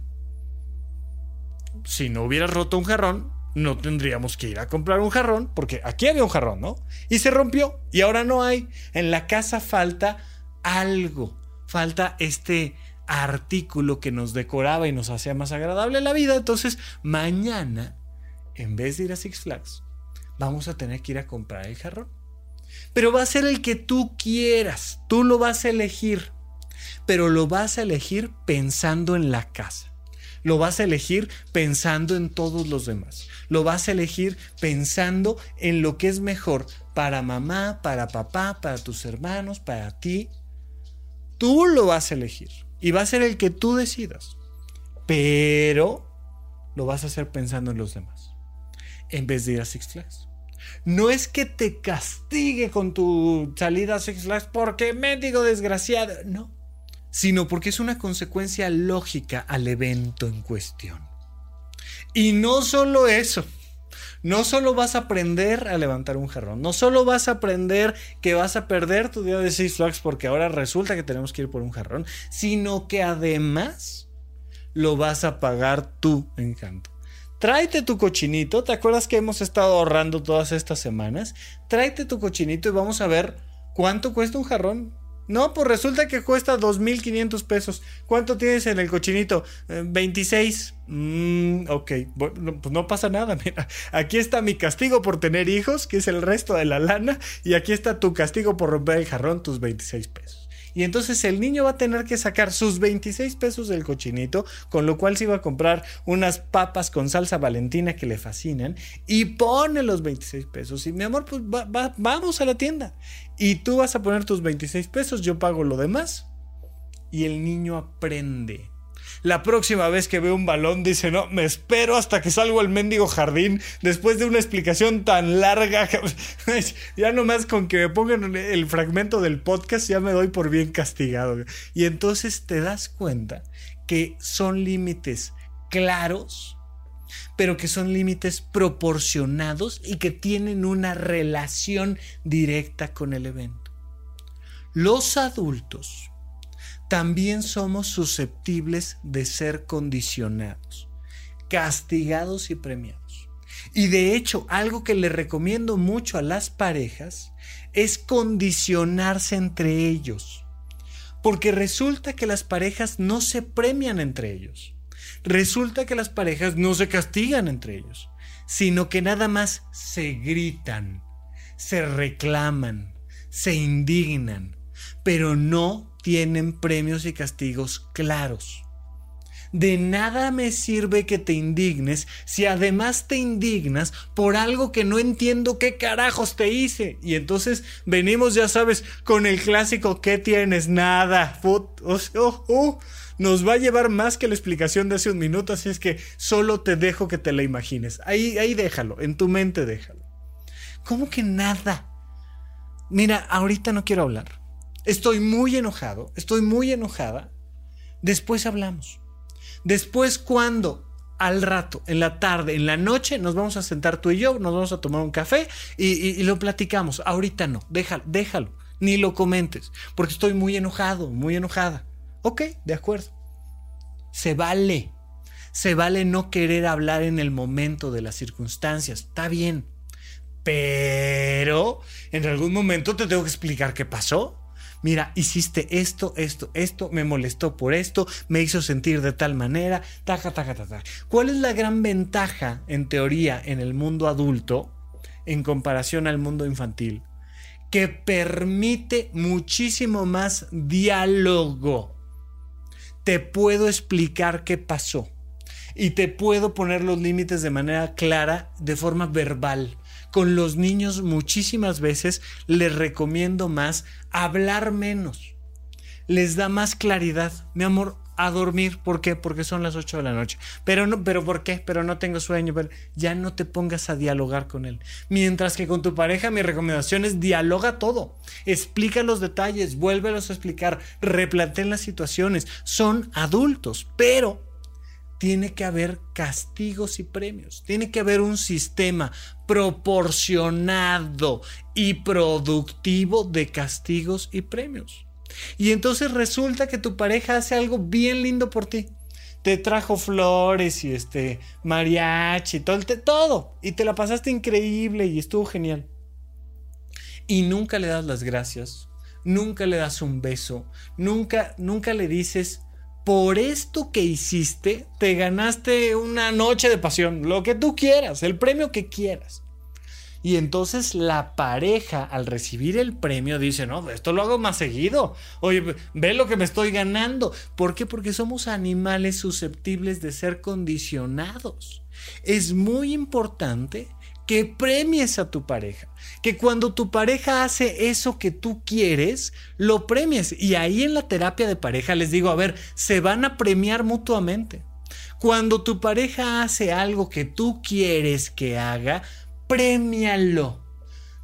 Si no hubieras roto un jarrón, no tendríamos que ir a comprar un jarrón, porque aquí había un jarrón, ¿no? Y se rompió y ahora no hay. En la casa falta algo. Falta este artículo que nos decoraba y nos hacía más agradable la vida. Entonces, mañana, en vez de ir a Six Flags, vamos a tener que ir a comprar el jarrón. Pero va a ser el que tú quieras, tú lo vas a elegir, pero lo vas a elegir pensando en la casa. Lo vas a elegir pensando en todos los demás. Lo vas a elegir pensando en lo que es mejor para mamá, para papá, para tus hermanos, para ti. Tú lo vas a elegir y va a ser el que tú decidas. Pero lo vas a hacer pensando en los demás. En vez de ir a Six Flags. No es que te castigue con tu salida a Six Flags porque digo desgraciado. No. Sino porque es una consecuencia lógica al evento en cuestión. Y no solo eso no solo vas a aprender a levantar un jarrón, no solo vas a aprender que vas a perder tu día de Six Flags porque ahora resulta que tenemos que ir por un jarrón, sino que además lo vas a pagar tú, encanto. Tráete tu cochinito, ¿te acuerdas que hemos estado ahorrando todas estas semanas? Tráete tu cochinito y vamos a ver cuánto cuesta un jarrón. No, pues resulta que cuesta 2.500 pesos. ¿Cuánto tienes en el cochinito? 26. Eh, mm, ok, bueno, pues no pasa nada. Mira, aquí está mi castigo por tener hijos, que es el resto de la lana. Y aquí está tu castigo por romper el jarrón, tus 26 pesos. Y entonces el niño va a tener que sacar sus 26 pesos del cochinito, con lo cual se iba a comprar unas papas con salsa valentina que le fascinan, y pone los 26 pesos. Y mi amor, pues vamos a la tienda. Y tú vas a poner tus 26 pesos, yo pago lo demás. Y el niño aprende la próxima vez que ve un balón dice, no, me espero hasta que salgo al mendigo jardín después de una explicación tan larga. ya nomás con que me pongan el fragmento del podcast ya me doy por bien castigado. Y entonces te das cuenta que son límites claros pero que son límites proporcionados y que tienen una relación directa con el evento. Los adultos también somos susceptibles de ser condicionados, castigados y premiados. Y de hecho, algo que le recomiendo mucho a las parejas es condicionarse entre ellos. Porque resulta que las parejas no se premian entre ellos. Resulta que las parejas no se castigan entre ellos, sino que nada más se gritan, se reclaman, se indignan, pero no tienen premios y castigos claros. De nada me sirve que te indignes si además te indignas por algo que no entiendo qué carajos te hice. Y entonces venimos, ya sabes, con el clásico ¿qué tienes? Nada. Oh, oh, nos va a llevar más que la explicación de hace un minuto, así es que solo te dejo que te la imagines. Ahí, ahí déjalo, en tu mente déjalo. ¿Cómo que nada? Mira, ahorita no quiero hablar. Estoy muy enojado, estoy muy enojada. Después hablamos. Después cuando al rato, en la tarde, en la noche, nos vamos a sentar tú y yo, nos vamos a tomar un café y, lo platicamos. Ahorita no, déjalo, déjalo, ni lo comentes, porque estoy muy enojado, muy enojada. Ok, de acuerdo. Se vale. Se vale no querer hablar en el momento de las circunstancias. Está bien. Pero en algún momento te tengo que explicar qué pasó mira, hiciste esto, esto, esto, me molestó por esto, me hizo sentir de tal manera, taca, taca, taca. ¿Cuál es la gran ventaja, en teoría, en el mundo adulto en comparación al mundo infantil? Que permite muchísimo más diálogo. Te puedo explicar qué pasó y te puedo poner los límites de manera clara, de forma verbal. Con los niños muchísimas veces les recomiendo más hablar menos. Les da más claridad. Mi amor, a dormir. ¿Por qué? Porque son las 8 de la noche. Pero no, pero ¿por qué? Pero no tengo sueño. Pero ya no te pongas a dialogar con él. Mientras que con tu pareja mi recomendación es dialoga todo. Explica los detalles, vuélvelos a explicar, replanteen las situaciones. Son adultos, pero tiene que haber castigos y premios. Tiene que haber un sistema proporcionado y productivo de castigos y premios. Y entonces resulta que tu pareja hace algo bien lindo por ti. Te trajo flores y este mariachi, todo, todo. Y te la pasaste increíble y estuvo genial. Y nunca le das las gracias, nunca le das un beso, nunca, nunca le dices, por esto que hiciste, te ganaste una noche de pasión, lo que tú quieras, el premio que quieras. Y entonces la pareja al recibir el premio dice, no, esto lo hago más seguido. Oye, ve lo que me estoy ganando. ¿Por qué? Porque somos animales susceptibles de ser condicionados. Es muy importante que premies a tu pareja, que cuando tu pareja hace eso que tú quieres, lo premies. Y ahí en la terapia de pareja les digo, a ver, se van a premiar mutuamente. Cuando tu pareja hace algo que tú quieres que haga, premialo.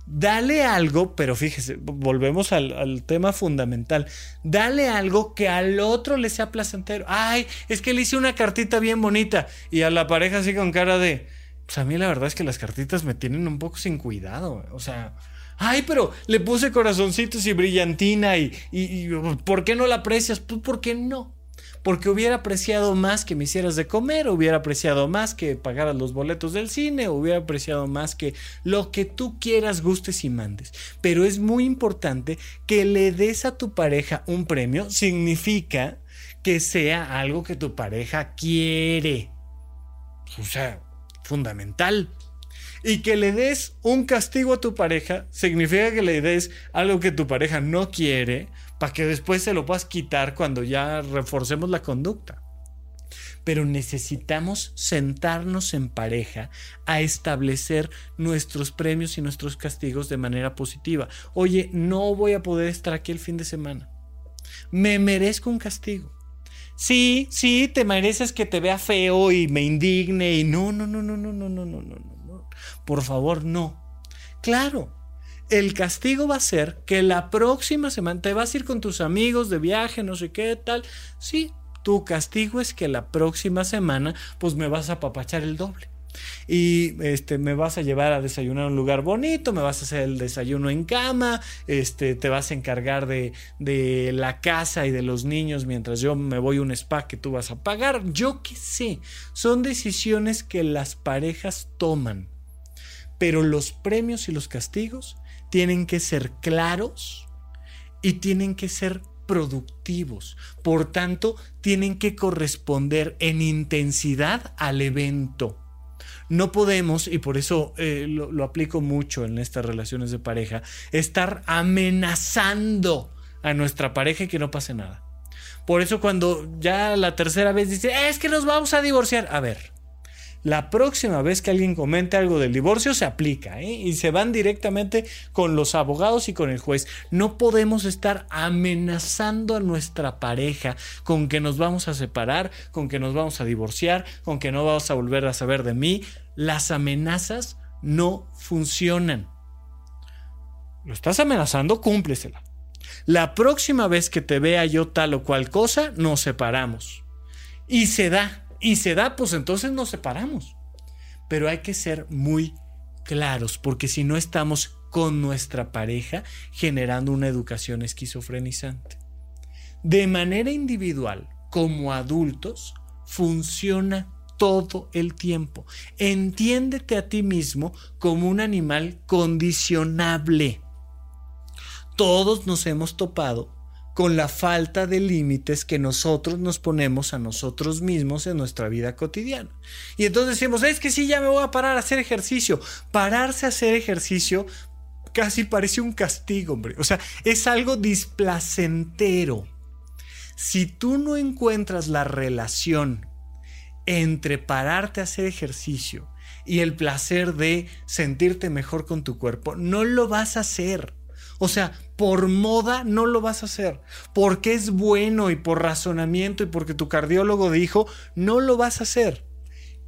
Dale algo, pero fíjese, volvemos al, tema fundamental. Dale algo que al otro le sea placentero. Ay, es que le hice una cartita bien bonita y a la pareja así con cara de, pues a mí la verdad es que las cartitas me tienen un poco sin cuidado. O sea, ay, pero le puse corazoncitos y brillantina y, y, ¿por qué no la aprecias? Pues ¿por qué no? Porque hubiera apreciado más que me hicieras de comer, hubiera apreciado más que pagaras los boletos del cine, hubiera apreciado más que lo que tú quieras, gustes y mandes. Pero es muy importante que le des a tu pareja un premio, significa que sea algo que tu pareja quiere. O sea, fundamental. Y que le des un castigo a tu pareja significa que le des algo que tu pareja no quiere para que después se lo puedas quitar cuando ya reforcemos la conducta. Pero necesitamos sentarnos en pareja a establecer nuestros premios y nuestros castigos de manera positiva. Oye, no voy a poder estar aquí el fin de semana. Me merezco un castigo. Sí, sí, te mereces que te vea feo y me indigne y no, no, no, no, no, no, no, no, no, no. Por favor, no. Claro, el castigo va a ser que la próxima semana te vas a ir con tus amigos de viaje, no sé qué tal. Sí, tu castigo es que la próxima semana pues me vas a apapachar el doble. Y este, me vas a llevar a desayunar a un lugar bonito, me vas a hacer el desayuno en cama, este, te vas a encargar de, de la casa y de los niños mientras yo me voy a un spa que tú vas a pagar. Yo qué sé, son decisiones que las parejas toman. Pero los premios y los castigos tienen que ser claros y tienen que ser productivos. Por tanto, tienen que corresponder en intensidad al evento. No podemos, y por eso eh, lo, lo aplico mucho en estas relaciones de pareja, estar amenazando a nuestra pareja y que no pase nada. Por eso cuando ya la tercera vez dice, es que nos vamos a divorciar. A ver, la próxima vez que alguien comente algo del divorcio se aplica ¿eh? y se van directamente con los abogados y con el juez. No podemos estar amenazando a nuestra pareja con que nos vamos a separar, con que nos vamos a divorciar, con que no vamos a volver a saber de mí. Las amenazas no funcionan. Lo estás amenazando, cúmplesela. La próxima vez que te vea yo tal o cual cosa, nos separamos. Y se da y se da, pues entonces nos separamos. Pero hay que ser muy claros, porque si no estamos con nuestra pareja generando una educación esquizofrenizante. De manera individual, como adultos, funciona todo el tiempo. Entiéndete a ti mismo como un animal condicionable. Todos nos hemos topado con la falta de límites que nosotros nos ponemos a nosotros mismos en nuestra vida cotidiana. Y entonces decimos, es que sí, ya me voy a parar a hacer ejercicio. Pararse a hacer ejercicio casi parece un castigo, hombre. O sea, es algo displacentero. Si tú no encuentras la relación entre pararte a hacer ejercicio y el placer de sentirte mejor con tu cuerpo, no lo vas a hacer. O sea, por moda no lo vas a hacer. Porque es bueno y por razonamiento y porque tu cardiólogo dijo, no lo vas a hacer.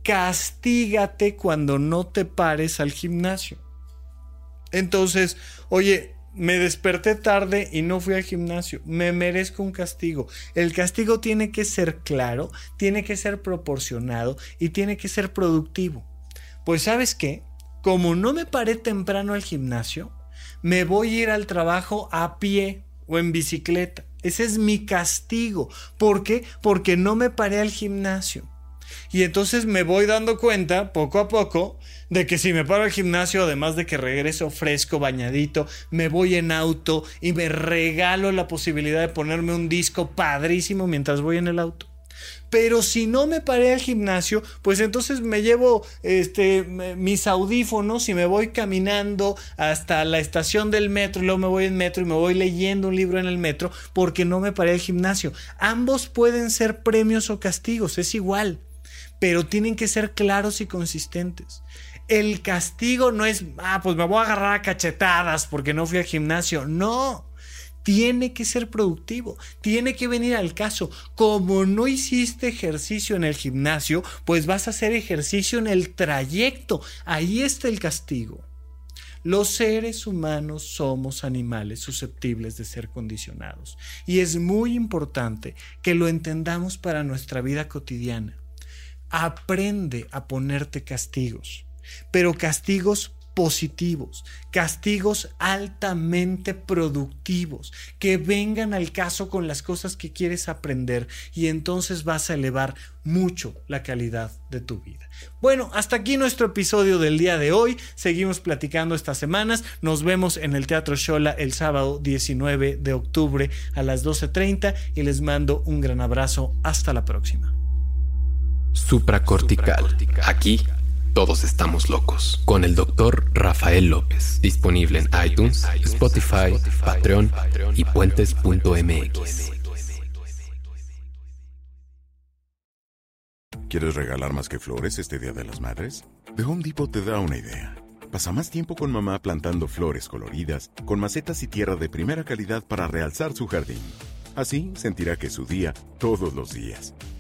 Castígate cuando no te pares al gimnasio. Entonces, oye, me desperté tarde y no fui al gimnasio. Me merezco un castigo. El castigo tiene que ser claro, tiene que ser proporcionado y tiene que ser productivo. Pues sabes qué, como no me paré temprano al gimnasio, me voy a ir al trabajo a pie o en bicicleta. Ese es mi castigo. ¿Por qué? Porque no me paré al gimnasio. Y entonces me voy dando cuenta, poco a poco, de que si me paro al gimnasio, además de que regreso fresco, bañadito, me voy en auto y me regalo la posibilidad de ponerme un disco padrísimo mientras voy en el auto. Pero si no me paré al gimnasio, pues entonces me llevo este, mis audífonos y me voy caminando hasta la estación del metro y luego me voy en metro y me voy leyendo un libro en el metro porque no me paré al gimnasio. Ambos pueden ser premios o castigos, es igual, pero tienen que ser claros y consistentes. El castigo no es, ah, pues me voy a agarrar a cachetadas porque no fui al gimnasio. No, tiene que ser productivo, tiene que venir al caso. Como no hiciste ejercicio en el gimnasio, pues vas a hacer ejercicio en el trayecto. Ahí está el castigo. Los seres humanos somos animales susceptibles de ser condicionados y es muy importante que lo entendamos para nuestra vida cotidiana. Aprende a ponerte castigos, pero castigos positivos, castigos altamente productivos, que vengan al caso con las cosas que quieres aprender y entonces vas a elevar mucho la calidad de tu vida. Bueno, hasta aquí nuestro episodio del día de hoy. Seguimos platicando estas semanas. Nos vemos en el Teatro Shola el sábado 19 de octubre a las 12.30 y les mando un gran abrazo. Hasta la próxima. Supracortical. Aquí Todos estamos locos. Con el doctor Rafael López. Disponible en iTunes, Spotify, Patreon y puentes.mx. ¿Quieres regalar más que flores este Día de las Madres? The Home Depot te da una idea. Pasa más tiempo con mamá plantando flores coloridas, con macetas y tierra de primera calidad para realzar su jardín. Así sentirá que es su día todos los días.